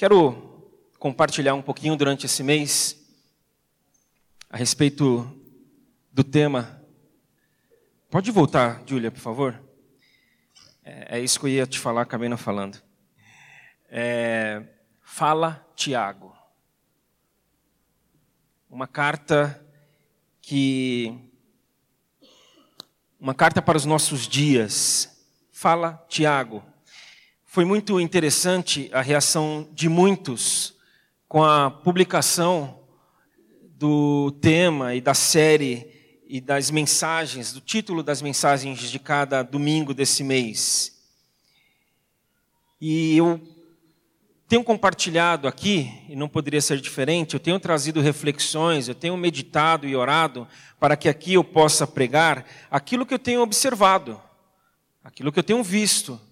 Quero compartilhar um pouquinho durante esse mês a respeito do tema. Pode voltar, Júlia, por favor? É, é, isso que eu ia te falar, acabei não falando. É, fala Tiago. Uma carta que. Uma carta para os nossos dias. Fala Tiago. Foi muito interessante a reação de muitos com a publicação do tema e da série e das mensagens, do título das mensagens de cada domingo desse mês. E eu tenho compartilhado aqui, e não poderia ser diferente, eu tenho trazido reflexões, eu tenho meditado e orado para que aqui eu possa pregar aquilo que eu tenho observado, aquilo que eu tenho visto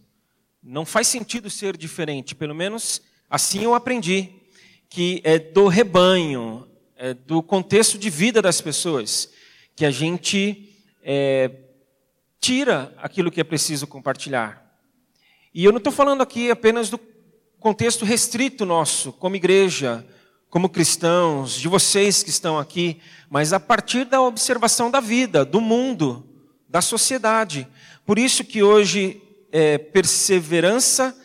não faz sentido ser diferente, pelo menos assim eu aprendi, que é do rebanho, é do contexto de vida das pessoas, que a gente é, tira aquilo que é preciso compartilhar. E eu não estou falando aqui apenas do contexto restrito nosso, como igreja, como cristãos, de vocês que estão aqui, mas a partir da observação da vida, do mundo, da sociedade. Por isso que hoje é, perseverança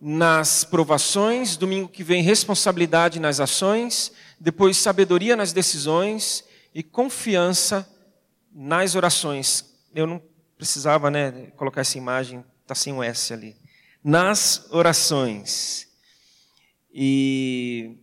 nas provações, domingo que vem responsabilidade nas ações, depois sabedoria nas decisões e confiança nas orações. Eu não precisava, né, colocar essa imagem, tá sem um S ali. Nas orações. E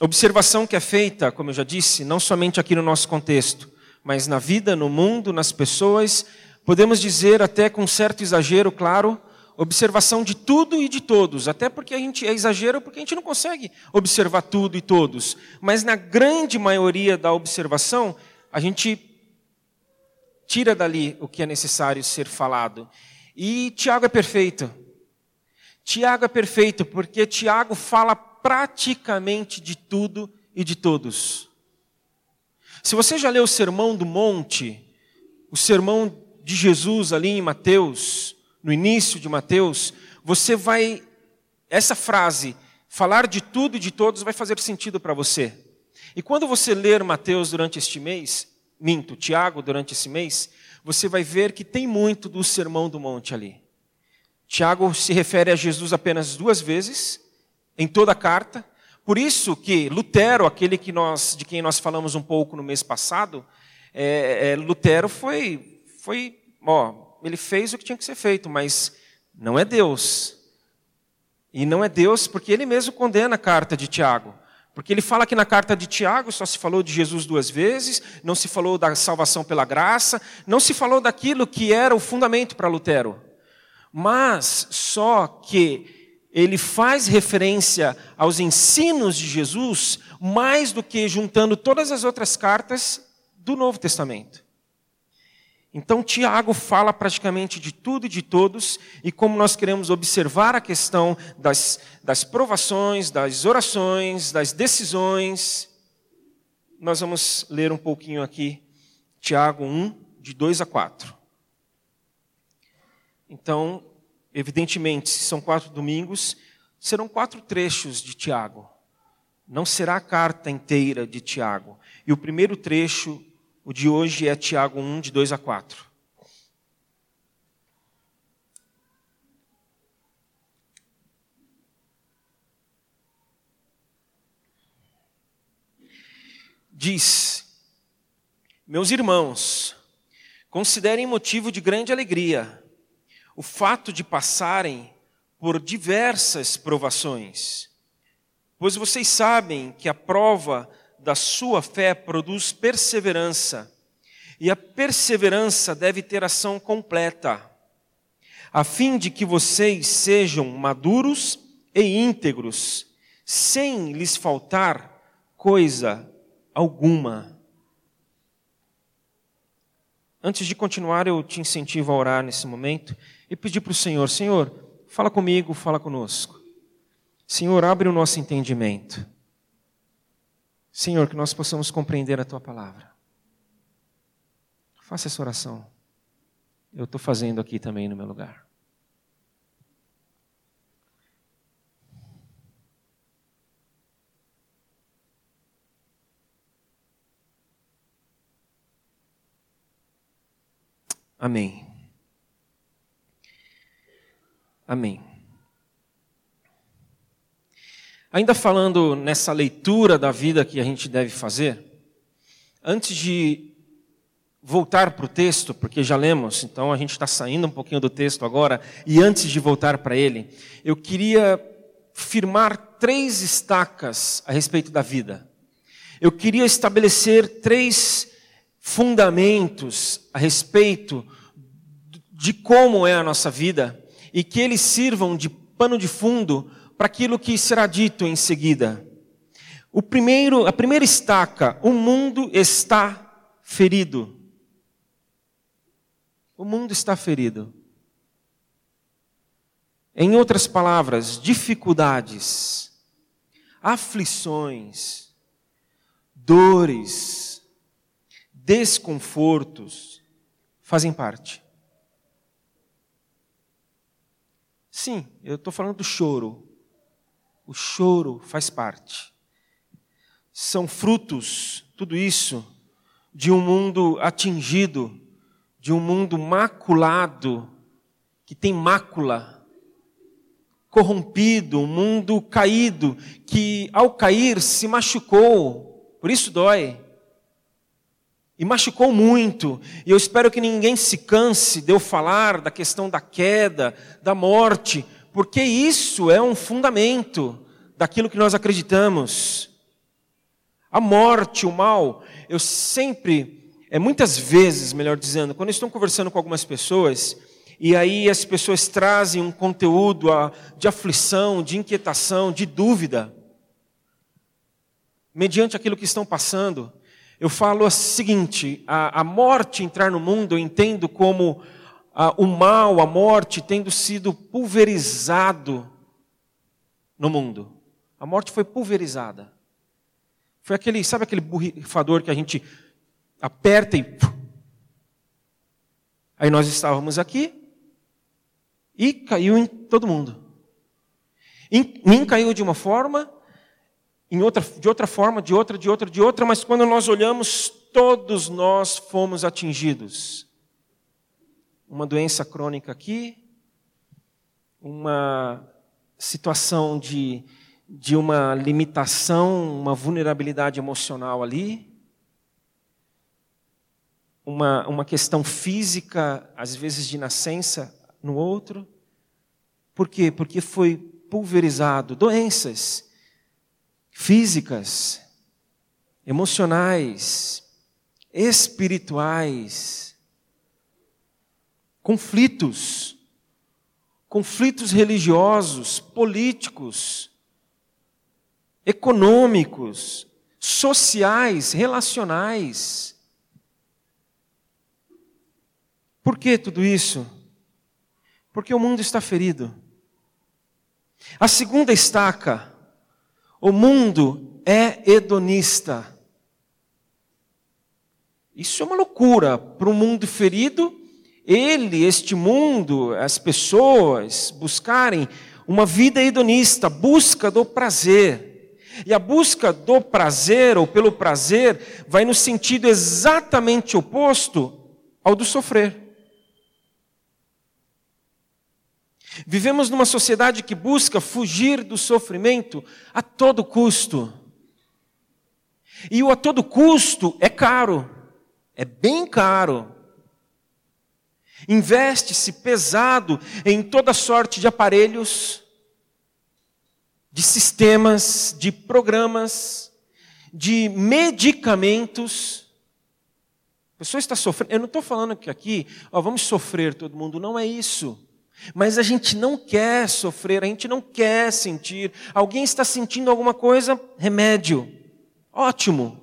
observação que é feita, como eu já disse, não somente aqui no nosso contexto, mas na vida, no mundo, nas pessoas, podemos dizer até com certo exagero, claro, observação de tudo e de todos, até porque a gente é exagero porque a gente não consegue observar tudo e todos, mas na grande maioria da observação, a gente tira dali o que é necessário ser falado. E Tiago é perfeito. Tiago é perfeito porque Tiago fala praticamente de tudo e de todos. Se você já leu o Sermão do Monte, o sermão de Jesus ali em Mateus, no início de Mateus, você vai, essa frase, falar de tudo e de todos, vai fazer sentido para você. E quando você ler Mateus durante este mês, minto, Tiago durante esse mês, você vai ver que tem muito do Sermão do Monte ali. Tiago se refere a Jesus apenas duas vezes, em toda a carta. Por isso que Lutero, aquele que nós, de quem nós falamos um pouco no mês passado, é, é, Lutero foi foi, ó, ele fez o que tinha que ser feito, mas não é Deus. E não é Deus porque ele mesmo condena a carta de Tiago. Porque ele fala que na carta de Tiago só se falou de Jesus duas vezes, não se falou da salvação pela graça, não se falou daquilo que era o fundamento para Lutero. Mas só que ele faz referência aos ensinos de Jesus mais do que juntando todas as outras cartas do Novo Testamento. Então, Tiago fala praticamente de tudo e de todos, e como nós queremos observar a questão das, das provações, das orações, das decisões, nós vamos ler um pouquinho aqui, Tiago 1, de 2 a 4. Então, evidentemente, se são quatro domingos, serão quatro trechos de Tiago. Não será a carta inteira de Tiago. E o primeiro trecho o de hoje é Tiago 1, de 2 a 4. Diz: Meus irmãos, considerem motivo de grande alegria o fato de passarem por diversas provações, pois vocês sabem que a prova da sua fé produz perseverança, e a perseverança deve ter ação completa, a fim de que vocês sejam maduros e íntegros, sem lhes faltar coisa alguma. Antes de continuar, eu te incentivo a orar nesse momento e pedir para o Senhor: Senhor, fala comigo, fala conosco. Senhor, abre o nosso entendimento. Senhor, que nós possamos compreender a tua palavra. Faça essa oração. Eu estou fazendo aqui também no meu lugar. Amém. Amém. Ainda falando nessa leitura da vida que a gente deve fazer, antes de voltar para o texto, porque já lemos, então a gente está saindo um pouquinho do texto agora, e antes de voltar para ele, eu queria firmar três estacas a respeito da vida. Eu queria estabelecer três fundamentos a respeito de como é a nossa vida e que eles sirvam de pano de fundo para aquilo que será dito em seguida. O primeiro, a primeira estaca, o mundo está ferido. O mundo está ferido. Em outras palavras, dificuldades, aflições, dores, desconfortos fazem parte. Sim, eu estou falando do choro. O choro faz parte. São frutos, tudo isso, de um mundo atingido, de um mundo maculado, que tem mácula, corrompido, um mundo caído, que ao cair se machucou, por isso dói. E machucou muito. E eu espero que ninguém se canse de eu falar da questão da queda, da morte, porque isso é um fundamento daquilo que nós acreditamos. A morte, o mal, eu sempre, é muitas vezes, melhor dizendo, quando estou conversando com algumas pessoas, e aí as pessoas trazem um conteúdo de aflição, de inquietação, de dúvida, mediante aquilo que estão passando, eu falo o seguinte: a, a morte entrar no mundo eu entendo como a, o mal, a morte, tendo sido pulverizado no mundo. A morte foi pulverizada. Foi aquele, sabe aquele borrifador que a gente aperta e. Aí nós estávamos aqui e caiu em todo mundo. Em mim caiu de uma forma, em outra, de outra forma, de outra, de outra, de outra, mas quando nós olhamos, todos nós fomos atingidos. Uma doença crônica aqui, uma situação de, de uma limitação, uma vulnerabilidade emocional ali, uma, uma questão física, às vezes de nascença, no outro. Por quê? Porque foi pulverizado doenças físicas, emocionais, espirituais, conflitos, conflitos religiosos, políticos, econômicos, sociais, relacionais. Por que tudo isso? Porque o mundo está ferido. A segunda estaca o mundo é hedonista. Isso é uma loucura para um mundo ferido. Ele, este mundo, as pessoas buscarem uma vida hedonista, busca do prazer. E a busca do prazer ou pelo prazer vai no sentido exatamente oposto ao do sofrer. Vivemos numa sociedade que busca fugir do sofrimento a todo custo. E o a todo custo é caro, é bem caro. Investe-se pesado em toda sorte de aparelhos, de sistemas, de programas, de medicamentos. A pessoa está sofrendo. Eu não estou falando que aqui, ó, vamos sofrer todo mundo, não é isso. Mas a gente não quer sofrer, a gente não quer sentir. Alguém está sentindo alguma coisa? Remédio. Ótimo.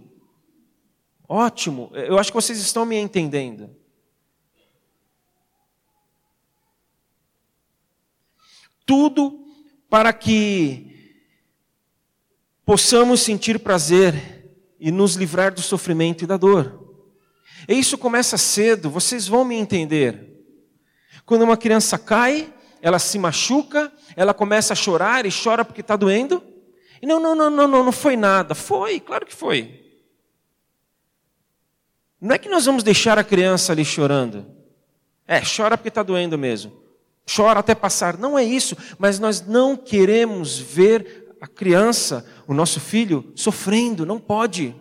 Ótimo. Eu acho que vocês estão me entendendo. Tudo para que possamos sentir prazer e nos livrar do sofrimento e da dor. E isso começa cedo, vocês vão me entender. Quando uma criança cai, ela se machuca, ela começa a chorar e chora porque está doendo. E não, não, não, não, não, não foi nada. Foi, claro que foi. Não é que nós vamos deixar a criança ali chorando. É, chora porque está doendo mesmo. Chora até passar. Não é isso, mas nós não queremos ver a criança, o nosso filho, sofrendo. Não pode.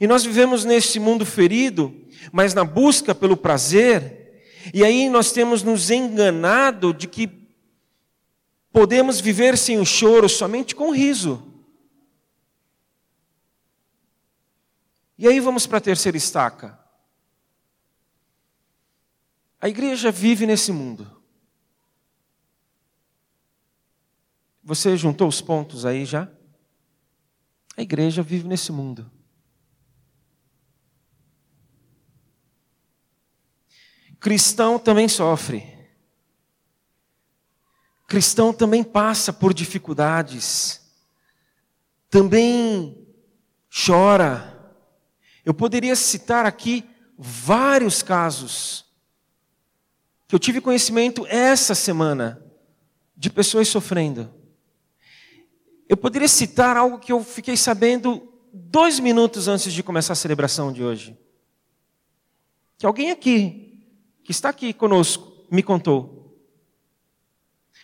E nós vivemos nesse mundo ferido, mas na busca pelo prazer, e aí nós temos nos enganado de que podemos viver sem o choro somente com o riso. E aí vamos para a terceira estaca. A igreja vive nesse mundo. Você juntou os pontos aí já? A igreja vive nesse mundo. Cristão também sofre. Cristão também passa por dificuldades. Também chora. Eu poderia citar aqui vários casos que eu tive conhecimento essa semana de pessoas sofrendo. Eu poderia citar algo que eu fiquei sabendo dois minutos antes de começar a celebração de hoje. Que alguém aqui, que está aqui conosco, me contou.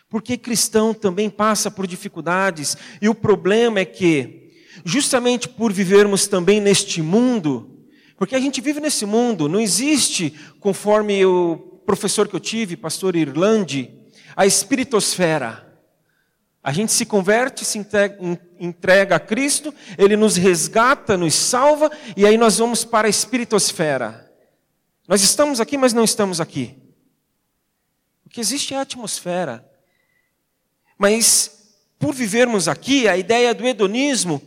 Porque cristão também passa por dificuldades, e o problema é que, justamente por vivermos também neste mundo, porque a gente vive nesse mundo, não existe, conforme o professor que eu tive, pastor Irlande, a espiritosfera. A gente se converte, se entrega a Cristo, Ele nos resgata, nos salva, e aí nós vamos para a espiritosfera. Nós estamos aqui, mas não estamos aqui. O que existe é a atmosfera. Mas, por vivermos aqui, a ideia do hedonismo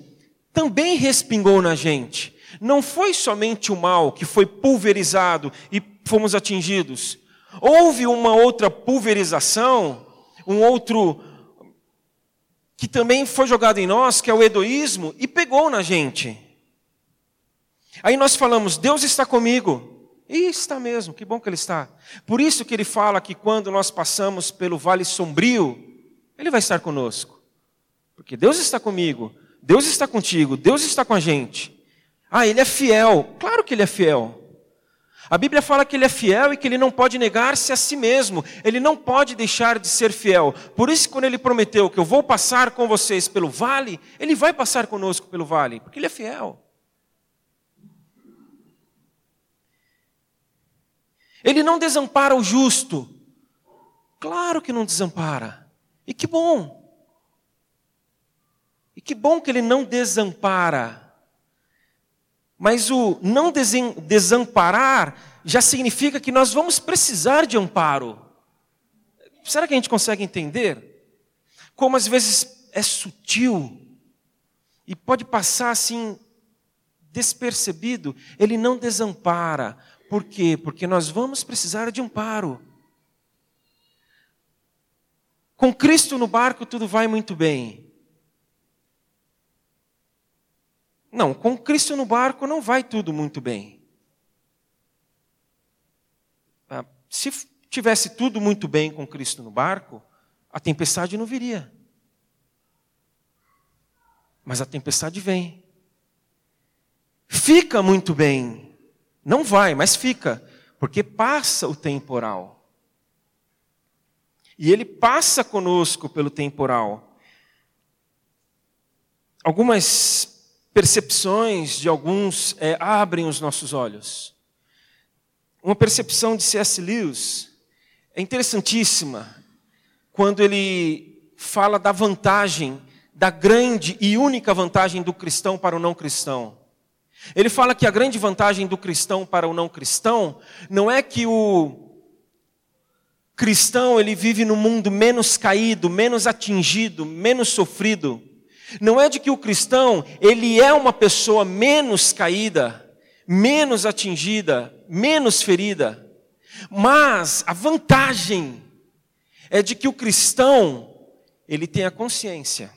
também respingou na gente. Não foi somente o mal que foi pulverizado e fomos atingidos. Houve uma outra pulverização, um outro que também foi jogado em nós, que é o egoísmo, e pegou na gente. Aí nós falamos, Deus está comigo. E está mesmo, que bom que Ele está. Por isso que Ele fala que quando nós passamos pelo vale sombrio, Ele vai estar conosco. Porque Deus está comigo, Deus está contigo, Deus está com a gente. Ah, Ele é fiel. Claro que Ele é fiel. A Bíblia fala que ele é fiel e que ele não pode negar-se a si mesmo, ele não pode deixar de ser fiel. Por isso, quando ele prometeu que eu vou passar com vocês pelo vale, ele vai passar conosco pelo vale, porque ele é fiel. Ele não desampara o justo. Claro que não desampara. E que bom. E que bom que ele não desampara. Mas o não desamparar já significa que nós vamos precisar de amparo. Será que a gente consegue entender? Como às vezes é sutil e pode passar assim despercebido, ele não desampara. Por quê? Porque nós vamos precisar de amparo. Com Cristo no barco tudo vai muito bem. Não, com Cristo no barco não vai tudo muito bem. Ah, se tivesse tudo muito bem com Cristo no barco, a tempestade não viria. Mas a tempestade vem. Fica muito bem. Não vai, mas fica. Porque passa o temporal. E ele passa conosco pelo temporal. Algumas percepções de alguns é, abrem os nossos olhos. Uma percepção de C.S. Lewis é interessantíssima quando ele fala da vantagem, da grande e única vantagem do cristão para o não cristão. Ele fala que a grande vantagem do cristão para o não cristão não é que o cristão ele vive no mundo menos caído, menos atingido, menos sofrido não é de que o cristão, ele é uma pessoa menos caída, menos atingida, menos ferida. Mas a vantagem é de que o cristão, ele tem a consciência.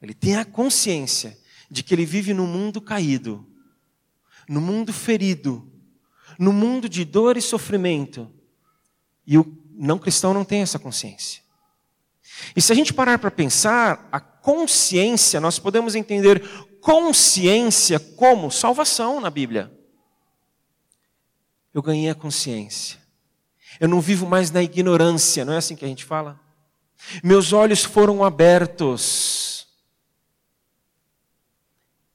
Ele tem a consciência de que ele vive no mundo caído, no mundo ferido, no mundo de dor e sofrimento. E o não cristão não tem essa consciência. E se a gente parar para pensar, a consciência, nós podemos entender consciência como salvação na Bíblia. eu ganhei a consciência. Eu não vivo mais na ignorância, não é assim que a gente fala? Meus olhos foram abertos.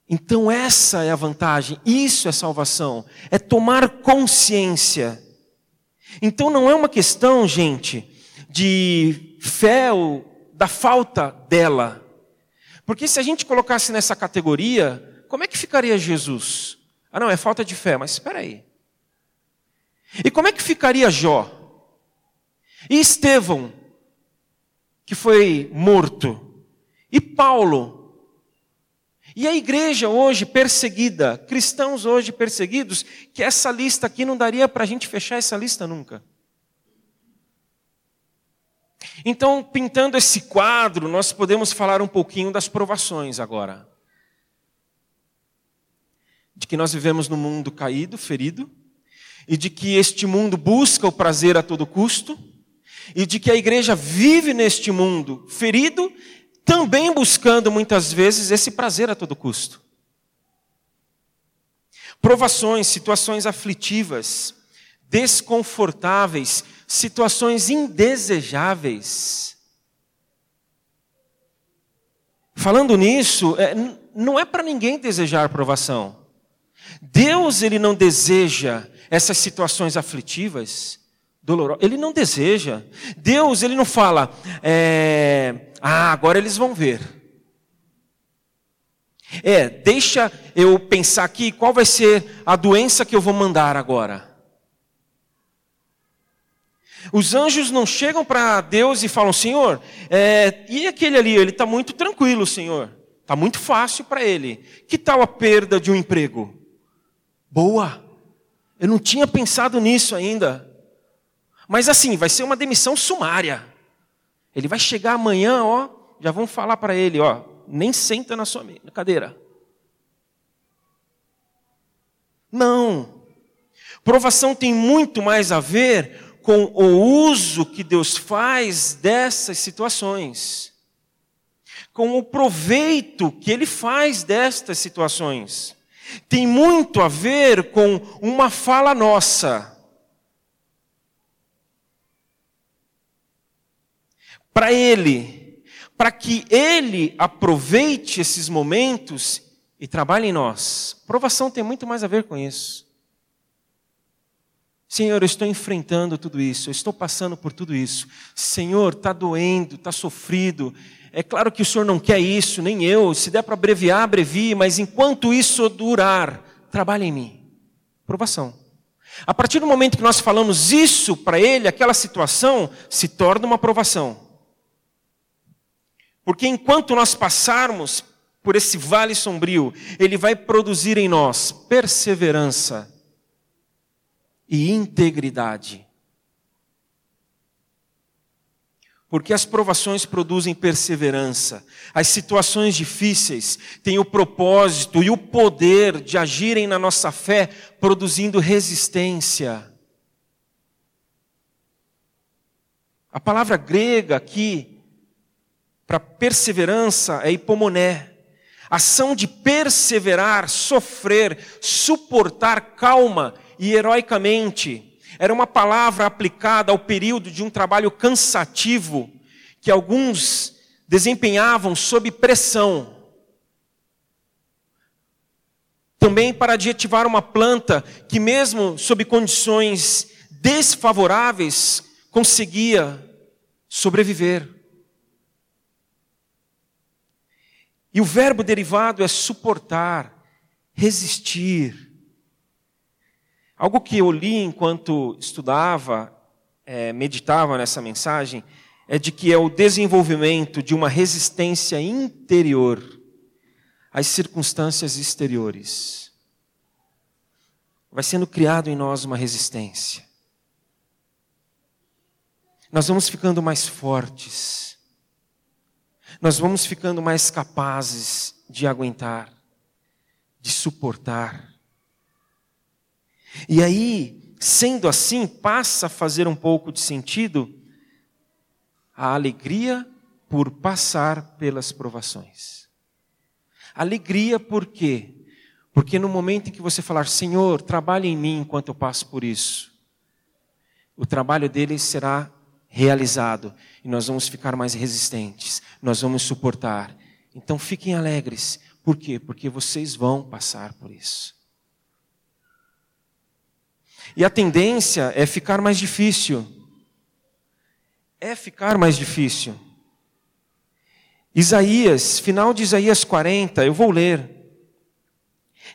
Então, essa é a vantagem, isso é salvação, é tomar consciência. Então, não é uma questão, gente, de fé ou da falta dela. Porque se a gente colocasse nessa categoria, como é que ficaria Jesus? Ah, não, é falta de fé, mas espera aí. E como é que ficaria Jó? E Estevão, que foi morto? E Paulo? E a igreja hoje perseguida, cristãos hoje perseguidos, que essa lista aqui não daria para a gente fechar essa lista nunca. Então, pintando esse quadro, nós podemos falar um pouquinho das provações agora. De que nós vivemos num mundo caído, ferido, e de que este mundo busca o prazer a todo custo, e de que a igreja vive neste mundo ferido, também buscando muitas vezes esse prazer a todo custo. Provações, situações aflitivas, desconfortáveis, situações indesejáveis. Falando nisso, é, não é para ninguém desejar provação. Deus ele não deseja essas situações aflitivas, dolorosas. Ele não deseja. Deus ele não fala, é, ah, agora eles vão ver. É, deixa eu pensar aqui qual vai ser a doença que eu vou mandar agora. Os anjos não chegam para Deus e falam, Senhor, é, e aquele ali, ele está muito tranquilo, Senhor. Está muito fácil para ele. Que tal a perda de um emprego? Boa. Eu não tinha pensado nisso ainda. Mas assim, vai ser uma demissão sumária. Ele vai chegar amanhã, ó, já vão falar para ele, ó, nem senta na sua cadeira. Não. Provação tem muito mais a ver com o uso que Deus faz dessas situações, com o proveito que Ele faz destas situações tem muito a ver com uma fala nossa. Para Ele, para que Ele aproveite esses momentos e trabalhe em nós. Provação tem muito mais a ver com isso. Senhor, eu estou enfrentando tudo isso, eu estou passando por tudo isso. Senhor, está doendo, está sofrido, é claro que o Senhor não quer isso, nem eu. Se der para abreviar, abrevie, mas enquanto isso durar, trabalhe em mim. Provação. A partir do momento que nós falamos isso para ele, aquela situação se torna uma provação. Porque enquanto nós passarmos por esse vale sombrio, ele vai produzir em nós perseverança e integridade. Porque as provações produzem perseverança. As situações difíceis têm o propósito e o poder de agirem na nossa fé, produzindo resistência. A palavra grega aqui, para perseverança, é hipomoné. Ação de perseverar, sofrer, suportar calma e heroicamente era uma palavra aplicada ao período de um trabalho cansativo que alguns desempenhavam sob pressão. Também para adjetivar uma planta que, mesmo sob condições desfavoráveis, conseguia sobreviver. E o verbo derivado é suportar, resistir, Algo que eu li enquanto estudava, é, meditava nessa mensagem, é de que é o desenvolvimento de uma resistência interior às circunstâncias exteriores. Vai sendo criado em nós uma resistência. Nós vamos ficando mais fortes. Nós vamos ficando mais capazes de aguentar, de suportar. E aí, sendo assim, passa a fazer um pouco de sentido a alegria por passar pelas provações. Alegria por quê? Porque no momento em que você falar, Senhor, trabalhe em mim enquanto eu passo por isso, o trabalho dele será realizado e nós vamos ficar mais resistentes, nós vamos suportar. Então fiquem alegres. Por quê? Porque vocês vão passar por isso. E a tendência é ficar mais difícil. É ficar mais difícil. Isaías, final de Isaías 40, eu vou ler.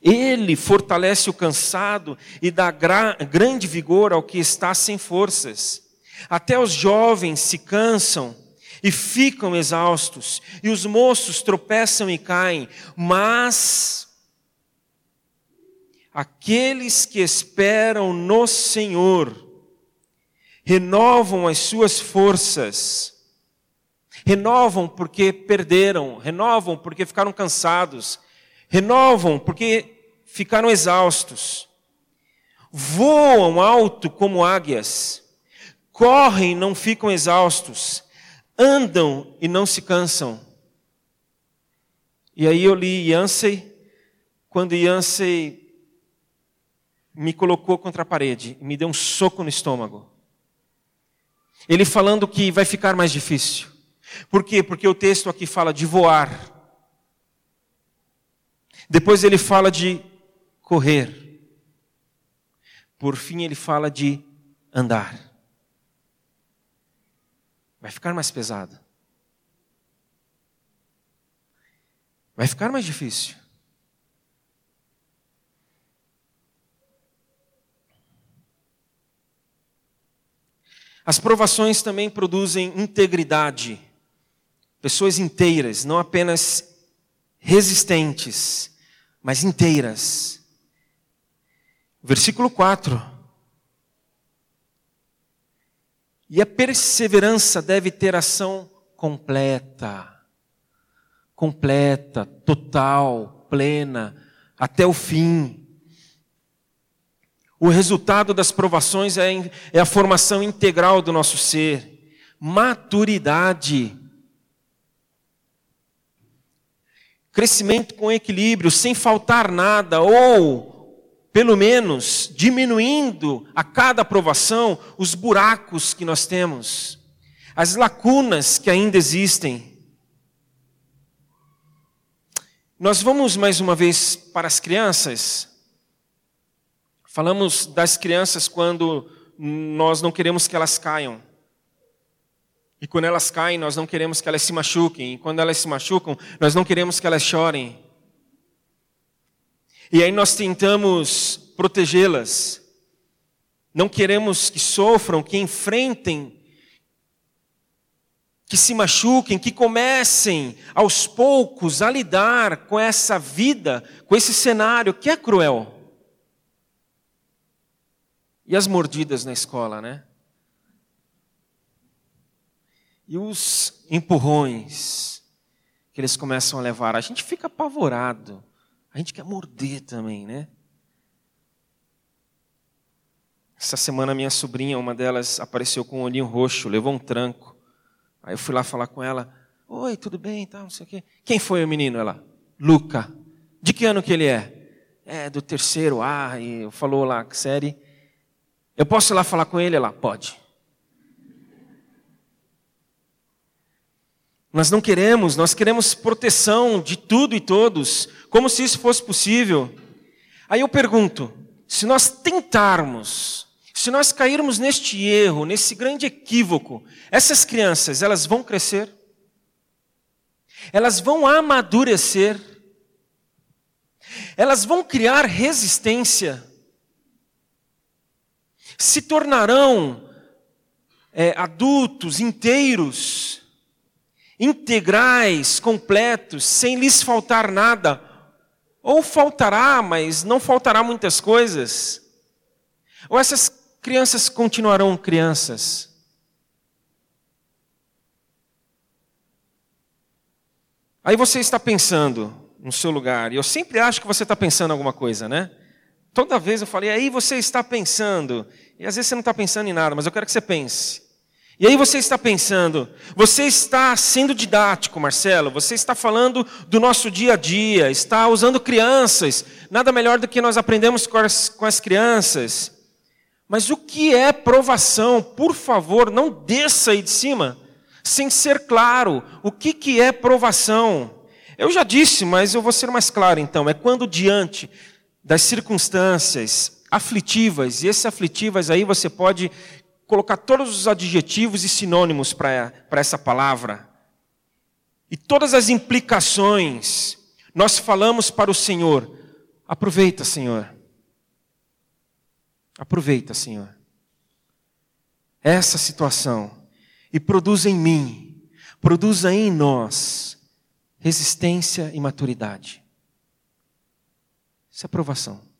Ele fortalece o cansado e dá grande vigor ao que está sem forças. Até os jovens se cansam e ficam exaustos, e os moços tropeçam e caem, mas aqueles que esperam no Senhor renovam as suas forças Renovam porque perderam, renovam porque ficaram cansados, renovam porque ficaram exaustos. Voam alto como águias, correm não ficam exaustos, andam e não se cansam. E aí eu li Yancey, quando Yancey me colocou contra a parede e me deu um soco no estômago. Ele falando que vai ficar mais difícil. Por quê? Porque o texto aqui fala de voar. Depois ele fala de correr. Por fim, ele fala de andar. Vai ficar mais pesado. Vai ficar mais difícil. As provações também produzem integridade pessoas inteiras, não apenas resistentes, mas inteiras. Versículo 4. E a perseverança deve ter ação completa, completa, total, plena, até o fim. O resultado das provações é, é a formação integral do nosso ser, maturidade crescimento com equilíbrio, sem faltar nada, ou, pelo menos, diminuindo a cada aprovação os buracos que nós temos, as lacunas que ainda existem. Nós vamos mais uma vez para as crianças. Falamos das crianças quando nós não queremos que elas caiam. E quando elas caem, nós não queremos que elas se machuquem. E quando elas se machucam, nós não queremos que elas chorem. E aí nós tentamos protegê-las. Não queremos que sofram, que enfrentem, que se machuquem, que comecem aos poucos a lidar com essa vida, com esse cenário que é cruel. E as mordidas na escola, né? E os empurrões que eles começam a levar, a gente fica apavorado. A gente quer morder também, né? Essa semana minha sobrinha, uma delas, apareceu com um olhinho roxo, levou um tranco. Aí eu fui lá falar com ela. Oi, tudo bem? Tá, não sei o quê. Quem foi o menino? Ela, Luca. De que ano que ele é? É do terceiro A, e falou lá, série. Eu posso ir lá falar com ele? Ela, pode. Nós não queremos, nós queremos proteção de tudo e todos, como se isso fosse possível. Aí eu pergunto: se nós tentarmos, se nós cairmos neste erro, nesse grande equívoco, essas crianças, elas vão crescer? Elas vão amadurecer? Elas vão criar resistência? Se tornarão é, adultos inteiros? integrais, completos, sem lhes faltar nada. Ou faltará, mas não faltará muitas coisas. Ou essas crianças continuarão crianças. Aí você está pensando no seu lugar, e eu sempre acho que você está pensando alguma coisa, né? Toda vez eu falei, aí você está pensando, e às vezes você não está pensando em nada, mas eu quero que você pense. E aí você está pensando, você está sendo didático, Marcelo, você está falando do nosso dia a dia, está usando crianças, nada melhor do que nós aprendemos com as, com as crianças. Mas o que é provação? Por favor, não desça aí de cima sem ser claro. O que, que é provação? Eu já disse, mas eu vou ser mais claro então. É quando diante das circunstâncias aflitivas, e esses aflitivas aí você pode colocar todos os adjetivos e sinônimos para essa palavra. E todas as implicações, nós falamos para o Senhor: aproveita, Senhor. Aproveita, Senhor. Essa situação e produza em mim, produza em nós resistência e maturidade. Isso é aprovação.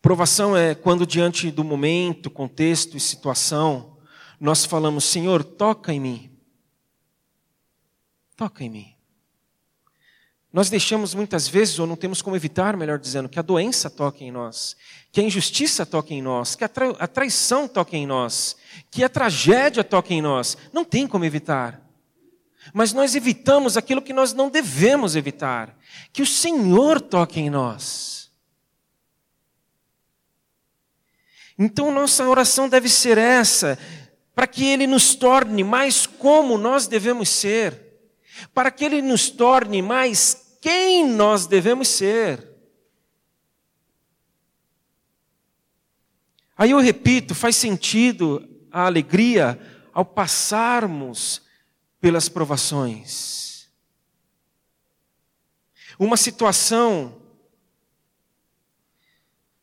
Provação é quando, diante do momento, contexto e situação, nós falamos: Senhor, toca em mim. Toca em mim. Nós deixamos muitas vezes, ou não temos como evitar, melhor dizendo, que a doença toque em nós, que a injustiça toque em nós, que a, a traição toque em nós, que a tragédia toque em nós. Não tem como evitar. Mas nós evitamos aquilo que nós não devemos evitar, que o Senhor toque em nós. Então, nossa oração deve ser essa, para que Ele nos torne mais como nós devemos ser, para que Ele nos torne mais quem nós devemos ser. Aí eu repito, faz sentido a alegria ao passarmos pelas provações. Uma situação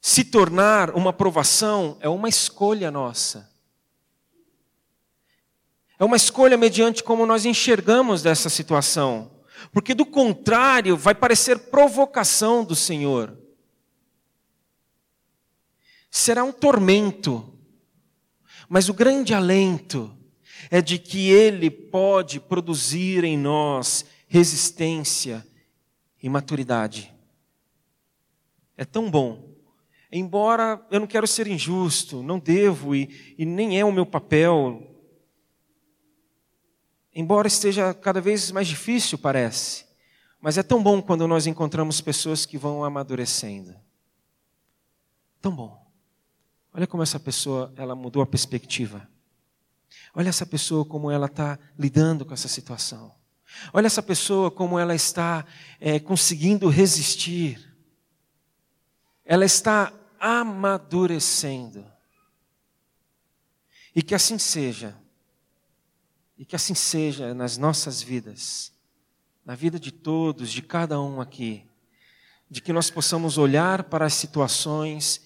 se tornar uma provação é uma escolha nossa. É uma escolha mediante como nós enxergamos dessa situação. Porque do contrário, vai parecer provocação do Senhor. Será um tormento. Mas o grande alento é de que Ele pode produzir em nós resistência e maturidade. É tão bom Embora eu não quero ser injusto, não devo e, e nem é o meu papel. Embora esteja cada vez mais difícil, parece. Mas é tão bom quando nós encontramos pessoas que vão amadurecendo. Tão bom. Olha como essa pessoa, ela mudou a perspectiva. Olha essa pessoa como ela está lidando com essa situação. Olha essa pessoa como ela está é, conseguindo resistir. Ela está amadurecendo. E que assim seja. E que assim seja nas nossas vidas, na vida de todos, de cada um aqui, de que nós possamos olhar para as situações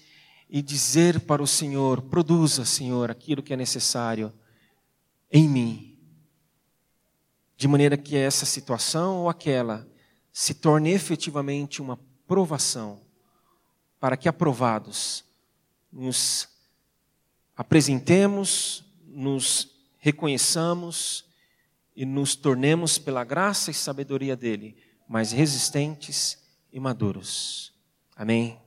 e dizer para o Senhor: produza, Senhor, aquilo que é necessário em mim, de maneira que essa situação ou aquela se torne efetivamente uma provação para que aprovados nos apresentemos, nos reconheçamos e nos tornemos, pela graça e sabedoria dele, mais resistentes e maduros. Amém.